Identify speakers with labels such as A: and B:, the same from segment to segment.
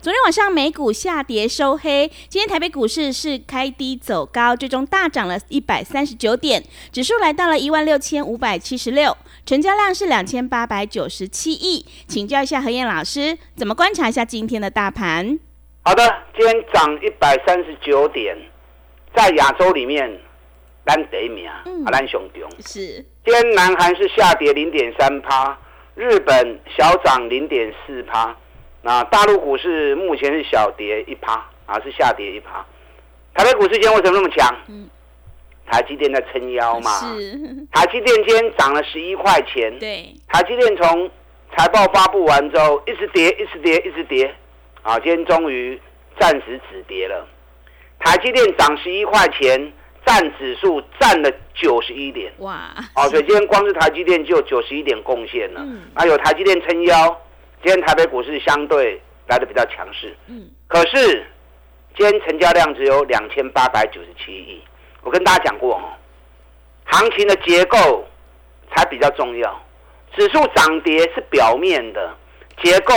A: 昨天晚上美股下跌收黑，今天台北股市是开低走高，最终大涨了一百三十九点，指数来到了一万六千五百七十六，成交量是两千八百九十七亿。请教一下何燕老师，怎么观察一下今天的大盘？
B: 好的，今天涨一百三十九点，在亚洲里面，咱第一名，啊，咱上中。
A: 是。
B: 今天南韩是下跌零点三趴，日本小涨零点四趴。那大陆股市目前是小跌一趴啊，是下跌一趴。台北股市今天为什么那么强？嗯，台积电在撑腰嘛。
A: 是。
B: 台积电今天涨了十一块钱。
A: 对。
B: 台积电从财报发布完之后，一直跌，一直跌，一直跌，啊，今天终于暂时止跌了。台积电涨十一块钱，占指数占了九十一点。
A: 哇！
B: 哦，所以今天光是台积电就有九十一点贡献了。嗯。啊，有台积电撑腰。今天台北股市相对来的比较强势，嗯，可是今天成交量只有两千八百九十七亿。我跟大家讲过哦，行情的结构才比较重要，指数涨跌是表面的，结构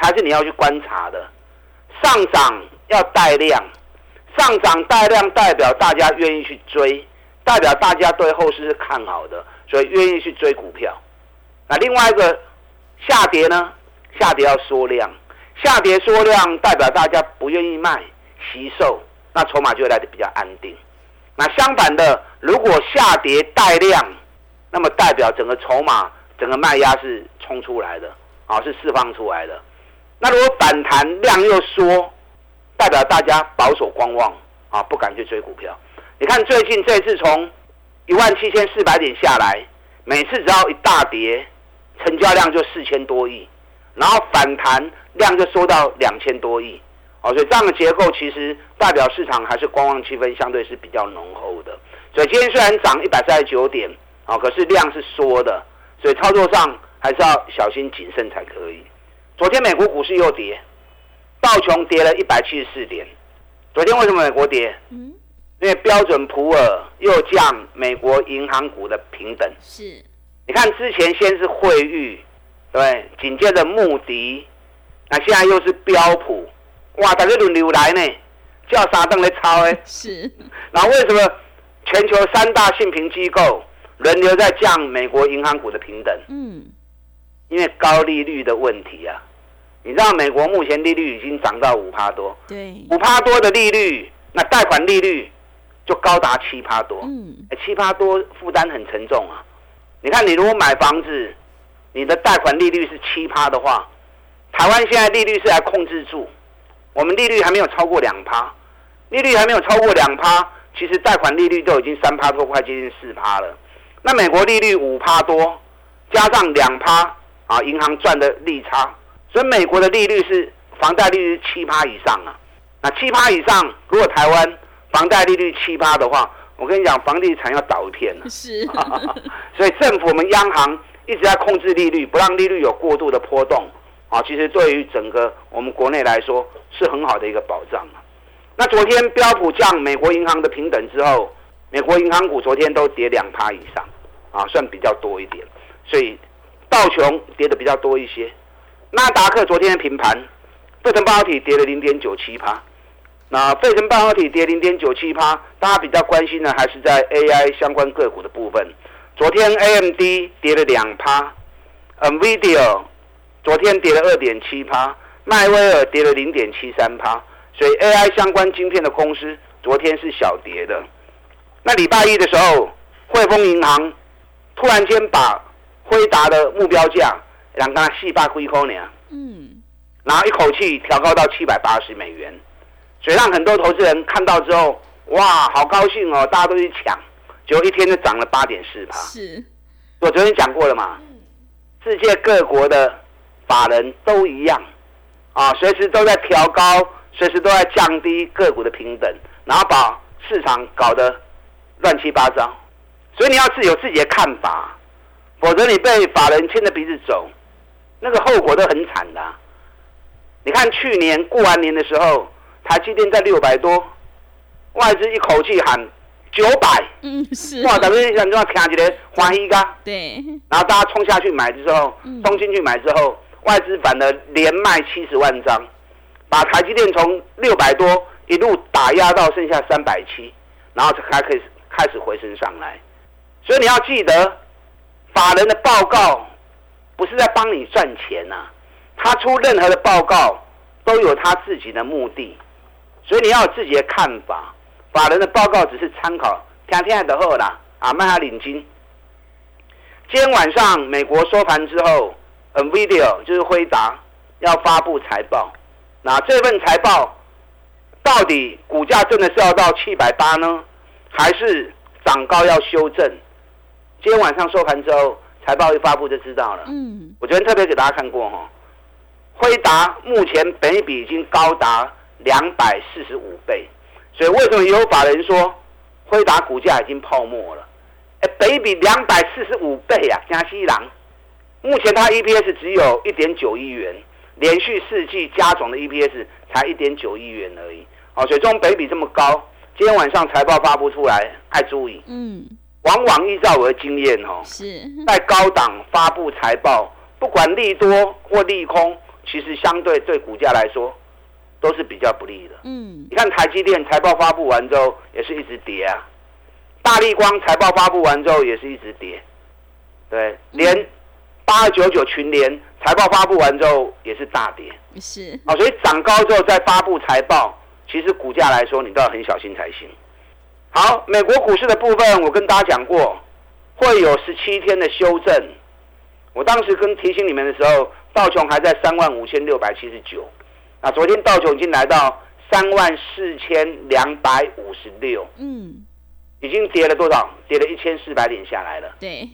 B: 才是你要去观察的。上涨要带量，上涨带量代表大家愿意去追，代表大家对后市是看好的，所以愿意去追股票。那另外一个。下跌呢？下跌要缩量，下跌缩量代表大家不愿意卖，吸售，那筹码就会来的比较安定。那相反的，如果下跌带量，那么代表整个筹码、整个卖压是冲出来的，啊，是释放出来的。那如果反弹量又缩，代表大家保守观望，啊，不敢去追股票。你看最近这次从一万七千四百点下来，每次只要一大跌。成交量就四千多亿，然后反弹量就缩到两千多亿，哦，所以这样的结构其实代表市场还是观望气氛相对是比较浓厚的。所以今天虽然涨一百三十九点，啊，可是量是缩的，所以操作上还是要小心谨慎才可以。昨天美国股市又跌，道琼跌了一百七十四点。昨天为什么美国跌？嗯，因为标准普尔又降美国银行股的平等。
A: 是。
B: 你看，之前先是惠誉，对，紧接着穆迪，那现在又是标普，哇，大家轮流来呢，叫啥灯来抄哎？
A: 是。
B: 然后为什么全球三大信评机构轮流在降美国银行股的平等？嗯，因为高利率的问题啊。你知道美国目前利率已经涨到五趴多，
A: 对，
B: 五趴多的利率，那贷款利率就高达七趴多，嗯，七趴多负担很沉重啊。你看，你如果买房子，你的贷款利率是七趴的话，台湾现在利率是来控制住，我们利率还没有超过两趴，利率还没有超过两趴，其实贷款利率都已经三趴多，快接近四趴了。那美国利率五趴多，加上两趴啊，银行赚的利差，所以美国的利率是房贷利率七趴以上啊。那七趴以上，如果台湾房贷利率七趴的话，我跟你讲，房地产要倒一片了。
A: 是，
B: 所以政府我们央行一直在控制利率，不让利率有过度的波动。啊，其实对于整个我们国内来说是很好的一个保障那昨天标普降美国银行的平等之后，美国银行股昨天都跌两趴以上，啊，算比较多一点。所以道琼跌的比较多一些，纳达克昨天的平盘，费城半导体跌了零点九七趴。那费城半导体跌零点九七趴，大家比较关心的还是在 AI 相关个股的部分。昨天 AMD 跌了两趴，NVIDIA 昨天跌了二点七趴，迈威尔跌了零点七三趴，所以 AI 相关晶片的公司昨天是小跌的。那礼拜一的时候，汇丰银行突然间把辉达的目标价让它细八亏空呢，嗯，然后一口气调高到七百八十美元。所以让很多投资人看到之后，哇，好高兴哦！大家都去抢，结果一天就涨了八点四趴。
A: 是，
B: 我昨天讲过了嘛，世界各国的法人都一样，啊，随时都在调高，随时都在降低个股的平等，然后把市场搞得乱七八糟。所以你要自有自己的看法，否则你被法人牵着鼻子走，那个后果都很惨的。你看去年过完年的时候，台积电在六百多，外资一口气喊九百，
A: 嗯，是，
B: 哇，等于想要听起来欢喜噶，
A: 对，
B: 然后大家冲下去买之后，冲进去买之后，外资反而连卖七十万张，把台积电从六百多一路打压到剩下三百七，然后才可以开始回升上来。所以你要记得，法人的报告不是在帮你赚钱呐，他出任何的报告都有他自己的目的，所以你要有自己的看法。法人的报告只是参考，听听的后啦，啊，卖下领金。今天晚上美国收盘之后，NVIDIA 就是辉达要发布财报，那这份财报到底股价真的是要到七百八呢，还是涨高要修正？今天晚上收盘之后，财报一发布就知道了。嗯，我昨天特别给大家看过哈，辉达目前本益比已经高达两百四十五倍，所以为什么有法人说辉达股价已经泡沫了？哎，本益比两百四十五倍啊，加西郎，目前它 EPS 只有一点九亿元，连续四季加总的 EPS 才一点九亿元而已。哦，所以这种本益比这么高，今天晚上财报发布出来，爱注意。嗯。往往依照我的经验，哦，
A: 是
B: 在高档发布财报，不管利多或利空，其实相对对股价来说都是比较不利的。嗯，你看台积电财报发布完之后也是一直跌啊，大力光财报发布完之后也是一直跌，对，连八二九九群联财报发布完之后也是大跌。
A: 是
B: 啊，所以涨高之后再发布财报，其实股价来说你都要很小心才行。好，美国股市的部分，我跟大家讲过，会有十七天的修正。我当时跟提醒你们的时候，道琼还在三万五千六百七十九，啊，昨天道琼已经来到三万四千两百五十六，嗯，已经跌了多少？跌了一千四百点下来了。
A: 对，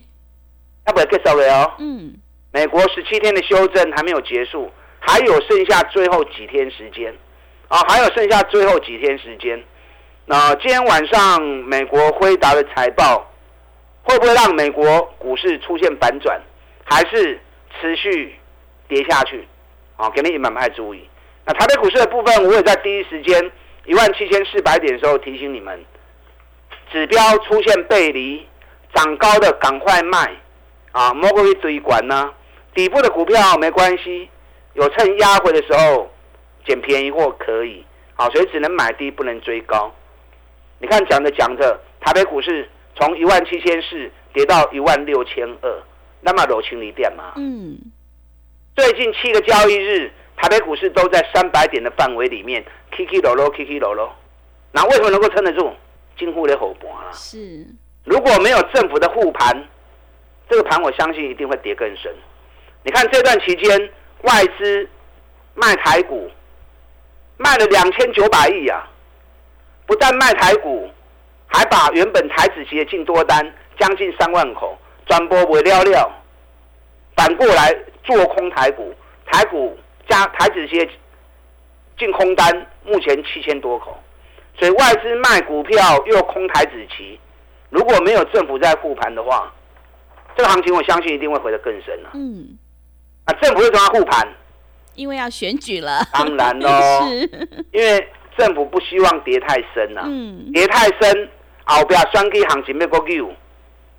B: 要不要 get 哦？嗯，美国十七天的修正还没有结束，还有剩下最后几天时间，啊，还有剩下最后几天时间。那今天晚上美国辉达的财报会不会让美国股市出现反转，还是持续跌下去？啊，肯定也蛮爱注意。那台北股市的部分，我也在第一时间一万七千四百点的时候提醒你们，指标出现背离，涨高的赶快卖啊，莫过于追管呢。底部的股票没关系，有趁压回的时候捡便宜货可以，好，所以只能买低，不能追高。你看，讲着讲着，台北股市从一万七千四跌到一万六千二，那么柔情离店嘛。嗯。最近七个交易日，台北股市都在三百点的范围里面，K K 落落，K K 落落。那为什么能够撑得住？近乎的火盘啊。
A: 是。
B: 如果没有政府的护盘，这个盘我相信一定会跌更深。你看这段期间，外资卖台股卖了两千九百亿啊。不但卖台股，还把原本台子期的进多单将近三万口转播为料料，反过来做空台股，台股加台子些进空单目前七千多口，所以外资卖股票又空台子期，如果没有政府在护盘的话，这个行情我相信一定会回得更深了。嗯，啊，政府为什么要护盘？
A: 因为要选举了。
B: 当然喽，因为。政府不希望跌太深呐，跌太深，后边双 K 行情要过救，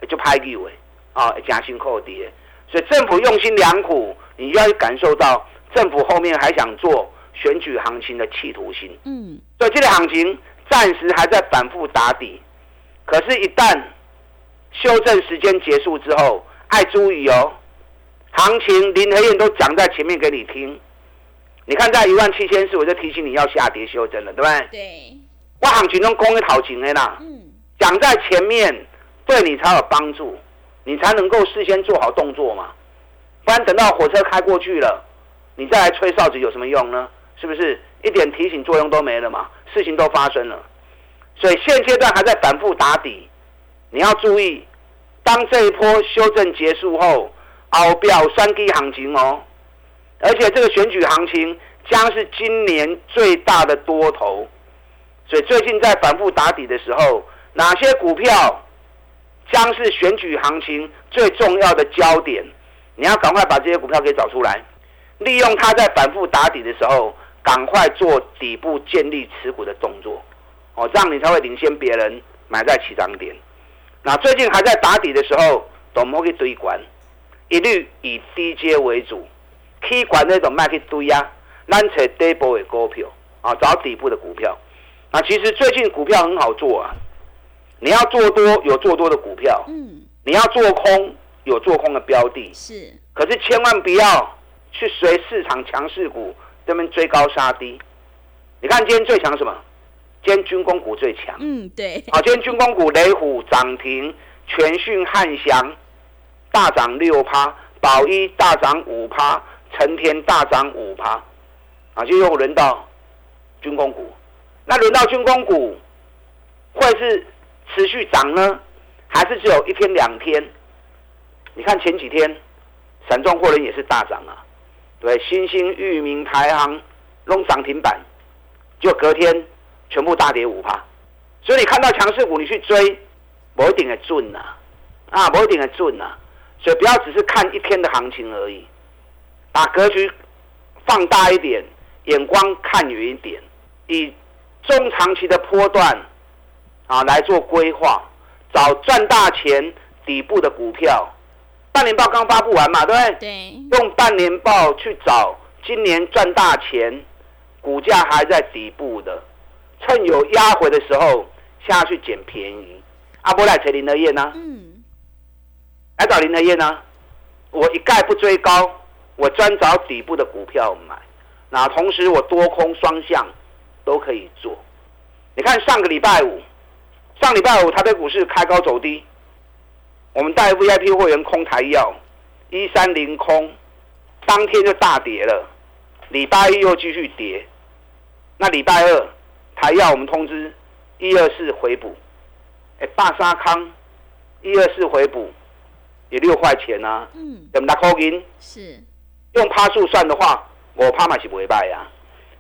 B: 就拍救诶，啊，加辛苦跌，所以政府用心良苦，你要感受到政府后面还想做选举行情的企图心。嗯，所以这个行情暂时还在反复打底，可是，一旦修正时间结束之后，爱注意哦，行情林和燕都讲在前面给你听。你看，在一万七千四，我就提醒你要下跌修正了，对不对？
A: 对。
B: 我行情中公的讨情的啦，嗯，讲在前面，对你才有帮助，你才能够事先做好动作嘛。不然等到火车开过去了，你再来吹哨子有什么用呢？是不是一点提醒作用都没了嘛？事情都发生了，所以现阶段还在反复打底，你要注意，当这一波修正结束后，熬表三 K 行情哦，而且这个选举行情将是今年最大的多头，所以最近在反复打底的时候，哪些股票将是选举行情最重要的焦点？你要赶快把这些股票给找出来，利用它在反复打底的时候，赶快做底部建立持股的动作，哦，这样你才会领先别人买在起涨点。那最近还在打底的时候，都莫去堆管，一律以低阶为主，起管那种卖去堆啊，咱找底部的股票啊，找底部的股票。那其实最近股票很好做啊，你要做多有做多的股票，嗯，你要做空有做空的标的，
A: 是。
B: 可是千万不要去随市场强势股这边追高杀低。你看今天最强什么？今天军工股最强，
A: 嗯，对，
B: 好，今天军工股雷虎涨停，全讯汉翔大涨六趴，宝一大涨五趴，成天大涨五趴，啊，就又轮到军工股，那轮到军工股会是持续涨呢，还是只有一天两天？你看前几天散装货轮也是大涨啊，对，新兴、域名、排行弄涨停板，就隔天。全部大跌五趴，所以你看到强势股，你去追，不一定的准呐，啊，不一定的准呐，所以不要只是看一天的行情而已，把格局放大一点，眼光看远一点，以中长期的波段啊来做规划，找赚大钱底部的股票。半年报刚发布完嘛，对不对？
A: 对。
B: 用半年报去找今年赚大钱，股价还在底部的。趁有压回的时候下去捡便宜，阿波来找林德燕呢？嗯，来找林德燕呢？我一概不追高，我专找底部的股票买。那同时我多空双向都可以做。你看上个礼拜五，上礼拜五台北股市开高走低，我们带 VIP 会员空台药一三零空，当天就大跌了。礼拜一又继续跌，那礼拜二。台要我们通知一二四回补，哎，大沙康一二四回补也六块钱呐，嗯，怎么打扣银？
A: 是
B: 用趴数算的话，我趴买是不会败呀，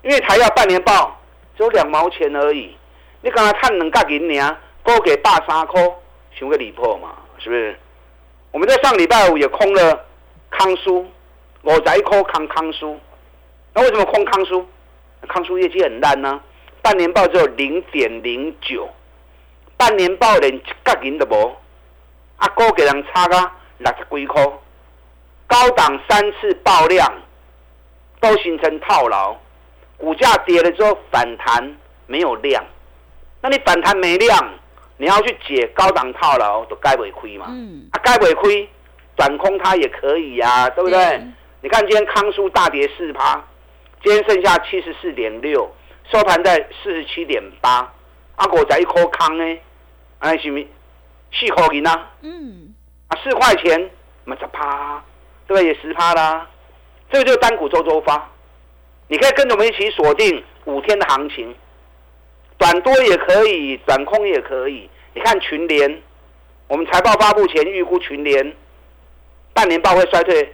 B: 因为台要半年报只有两毛钱而已，你刚才看两角银呢，高给大沙扣，想个礼破嘛，是不是？我们在上礼拜五也空了康苏，我在空康康苏，那为什么空康苏？康苏业绩很烂呢？半年报只有零点零九，半年报连一角银都无，啊，股给人差个六十几块，高档三次爆量，都形成套牢，股价跌了之后反弹没有量，那你反弹没量，你要去解高档套牢，都该违亏嘛？嗯，啊，该违亏，转空它也可以呀，对不对？你看今天康苏大跌四趴，今天剩下七十四点六。收盘在四十七点八，阿果在一颗康呢，哎，是咪四块银啊？嗯，啊，四块钱，嘛十趴，对不对？也十趴啦。这个就是单股周周发，你可以跟着我们一起锁定五天的行情，短多也可以，转空也可以。你看群联，我们财报发布前预估群联半年报会衰退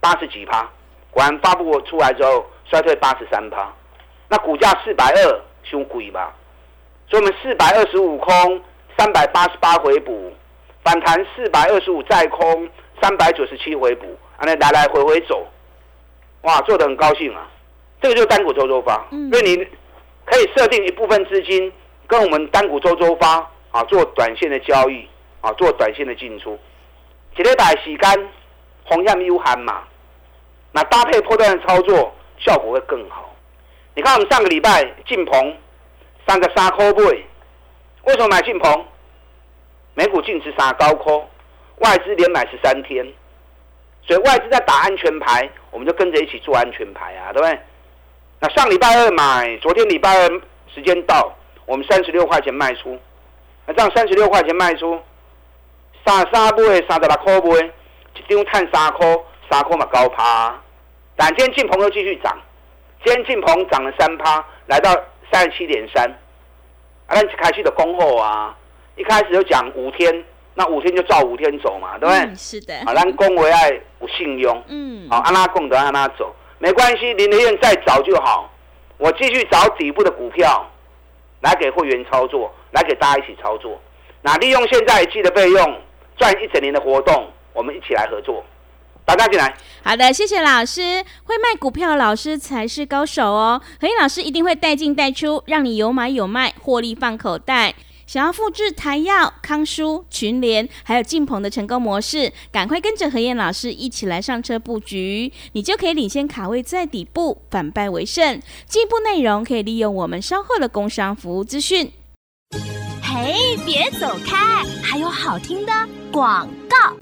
B: 八十几趴，果然发布出来之后衰退八十三趴。那股价四百二，凶贵吧？所以我们四百二十五空，三百八十八回补，反弹四百二十五再空，三百九十七回补，啊，那来来回回走，哇，做的很高兴啊！这个就是单股周周发，所以你可以设定一部分资金跟我们单股周周发啊做短线的交易啊，做短线的进出，几礼拜洗干，红样 U 含嘛，那搭配破断的操作效果会更好。你看，我们上个礼拜进棚三个沙科位，为什么买进棚？美股净值杀高科，外资连买十三天，所以外资在打安全牌，我们就跟着一起做安全牌啊，对不对？那上礼拜二买，昨天礼拜二时间到，我们三十六块钱卖出，那这样三十六块钱卖出，三三倍三十六块倍，一张碳三块，三块嘛高趴，但今天进棚又继续涨。今天进鹏涨了三趴，来到三十七点三。啊，咱开始的恭候啊，一开始就讲五天，那五天就照五天走嘛，对不对？
A: 是的。
B: 好，咱公为爱有信用，嗯，好，安拉供得安拉走，没关系，林德燕再找就好，我继续找底部的股票来给会员操作，来给大家一起操作。那利用现在记的费用赚一整年的活动，我们一起来合作。大家进来。
A: 好的，谢谢老师。会卖股票的老师才是高手哦。何老师一定会带进带出，让你有买有卖，获利放口袋。想要复制台药、康舒、群联还有晋鹏的成功模式，赶快跟着何燕老师一起来上车布局，你就可以领先卡位在底部，反败为胜。进一步内容可以利用我们稍后的工商服务资讯。
C: 嘿，别走开，还有好听的广告。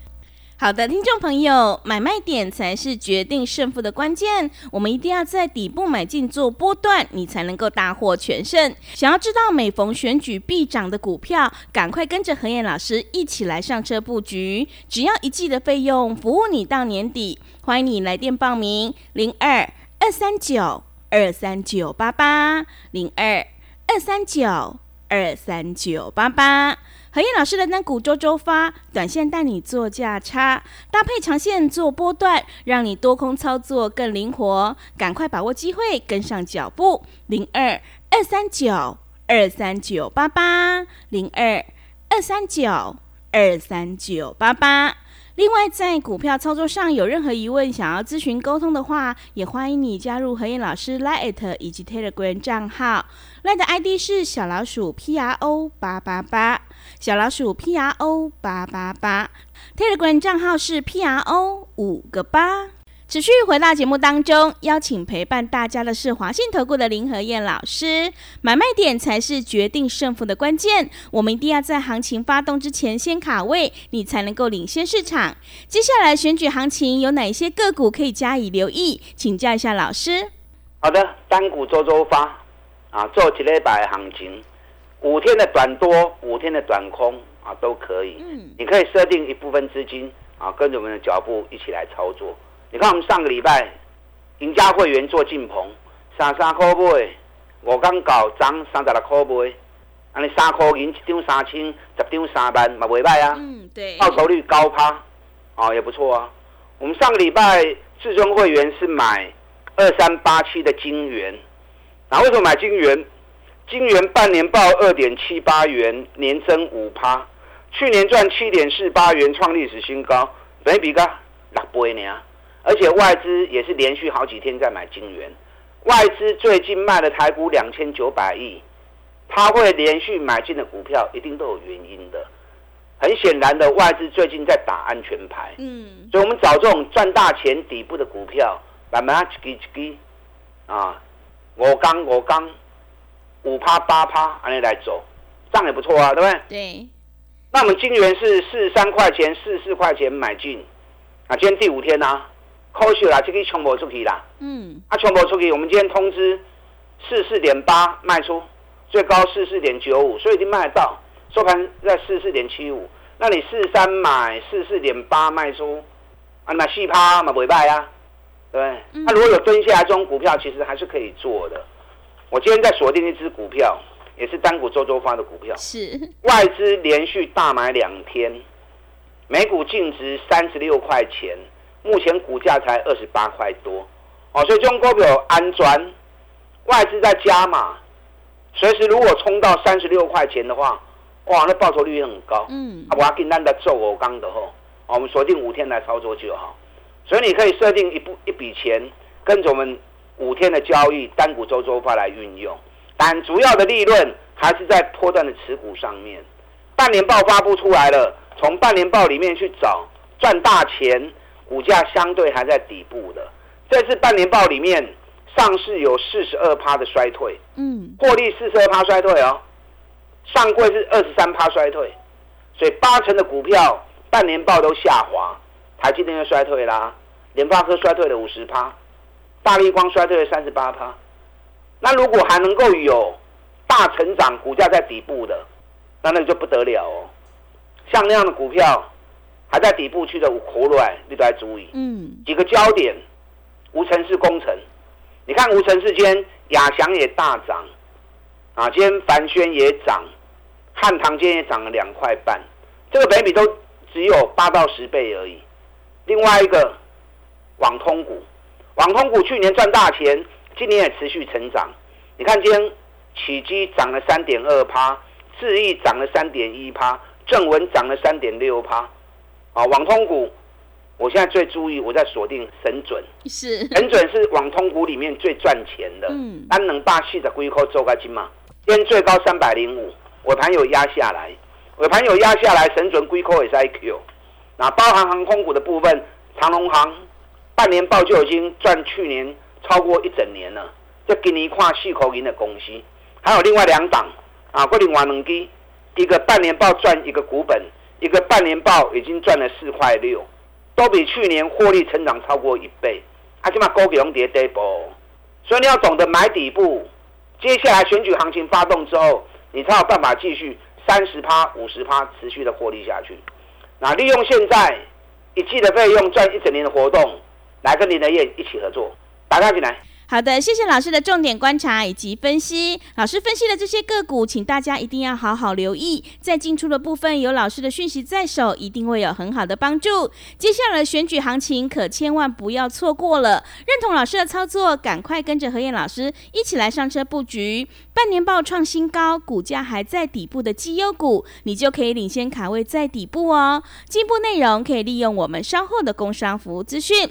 A: 好的，听众朋友，买卖点才是决定胜负的关键。我们一定要在底部买进做波段，你才能够大获全胜。想要知道每逢选举必涨的股票，赶快跟着何燕老师一起来上车布局。只要一季的费用，服务你到年底。欢迎你来电报名：零二二三九二三九八八零二二三九二三九八八。何燕老师的单股周周发，短线带你做价差，搭配长线做波段，让你多空操作更灵活。赶快把握机会，跟上脚步。零二二三九二三九八八，零二二三九二三九八八。另外，在股票操作上有任何疑问，想要咨询沟通的话，也欢迎你加入何燕老师 Line 以及 Telegram 账号。Line 的 ID 是小老鼠 P R O 八八八，小老鼠 P R O 八八八。Telegram 账号是 P R O 五个八。持续回到节目当中，邀请陪伴大家的是华信投顾的林和燕老师。买卖点才是决定胜负的关键，我们一定要在行情发动之前先卡位，你才能够领先市场。接下来选举行情有哪些个股可以加以留意？请教一下老师。
B: 好的，单股周周发啊，做几礼拜行情，五天的短多，五天的短空啊，都可以。嗯，你可以设定一部分资金啊，跟着我们的脚步一起来操作。你看，我们上个礼拜赢家会员做进棚，三三块买，我刚搞涨三十六块买，安尼三块银一张三千，十张三万，嘛袂歹啊。
A: 嗯，对。
B: 报酬率高趴，啊也不错啊。我们上个礼拜至尊会员是买二三八七的金元，那为什么买金元？金元半年报二点七八元，年增五趴，去年赚七点四八元，创历史新高，等比个六倍呢。而且外资也是连续好几天在买金元，外资最近卖了台股两千九百亿，他会连续买进的股票一定都有原因的。很显然的，外资最近在打安全牌，嗯，所以我们找这种赚大钱底部的股票，慢慢一支一支啊，五刚五刚五趴八趴，按你来走，这样也不错啊，对不对？
A: 对。
B: 那我们金元是四十三块钱、四十四块钱买进，啊，今天第五天啊？扣血啦，就可以全部出去啦。嗯，啊，全部出去，我们今天通知四四点八卖出，最高四四点九五，所以已经卖得到，收盘在四四点七五。那你四三买四四点八卖出，啊，那细趴嘛不会卖啊，对不对？那如果有蹲下来这种股票，其实还是可以做的。我今天在锁定一只股票，也是单股周周发的股票，
A: 是
B: 外资连续大买两天，每股净值三十六块钱。目前股价才二十八块多，哦，所以中国有安装外资在加码，随时如果冲到三十六块钱的话，哇，那报酬率也很高。嗯，我要跟单的做我刚的吼，我们锁定五天来操作就好。所以你可以设定一部一笔钱，跟着我们五天的交易单股周周发来运用，但主要的利润还是在破断的持股上面。半年报发布出来了，从半年报里面去找赚大钱。股价相对还在底部的，这次半年报里面上市有四十二趴的衰退，嗯，获利四十二趴衰退哦，上柜是二十三趴衰退，所以八成的股票半年报都下滑，台积电又衰退啦，联发科衰退了五十趴，大力光衰退了三十八趴，那如果还能够有大成长，股价在底部的，那那就不得了哦，像那样的股票。还在底部区的活卵，你都要注意。嗯，几个焦点，无尘市工程，你看无尘市间亚翔也大涨，啊，今天凡轩也涨，汉唐今天也涨了两块半，这个北比都只有八到十倍而已。另外一个网通股，网通股去年赚大钱，今年也持续成长。你看今天起基涨了三点二趴，智易涨了三点一趴，正文涨了三点六趴。啊，网通股，我现在最注意，我在锁定神准。
A: 是
B: 神准是网通股里面最赚钱的。嗯，安能霸气的龟壳周个金嘛？今天最高三百零五，尾盘有压下来，尾盘有压下来，神准龟壳也是 IQ。那包含航空股的部分，长龙航半年报就已经赚去年超过一整年了，这给你一块细口银的公司。还有另外两档啊，桂林万能机，一个半年报赚一个股本，一个半年报已经赚了四块六，都比去年获利成长超过一倍。啊，起码高给龙跌 double，所以你要懂得买底部。接下来选举行情发动之后，你才有办法继续三十趴、五十趴持续的获利下去。那利用现在一季的费用赚一整年的活动，来跟林德燕一起合作，打开进来。
A: 好的，谢谢老师的重点观察以及分析。老师分析的这些个股，请大家一定要好好留意。在进出的部分，有老师的讯息在手，一定会有很好的帮助。接下来的选举行情，可千万不要错过了。认同老师的操作，赶快跟着何燕老师一起来上车布局。半年报创新高，股价还在底部的绩优股，你就可以领先卡位在底部哦。进一步内容可以利用我们稍后的工商服务资讯。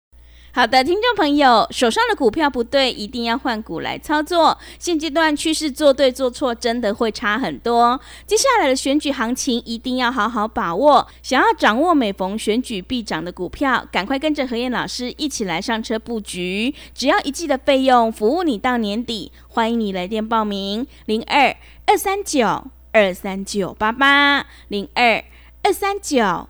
A: 好的，听众朋友，手上的股票不对，一定要换股来操作。现阶段趋势做对做错，真的会差很多。接下来的选举行情一定要好好把握。想要掌握每逢选举必涨的股票，赶快跟着何燕老师一起来上车布局。只要一季的费用，服务你到年底。欢迎你来电报名：零二二三九二三九八八零二二三九。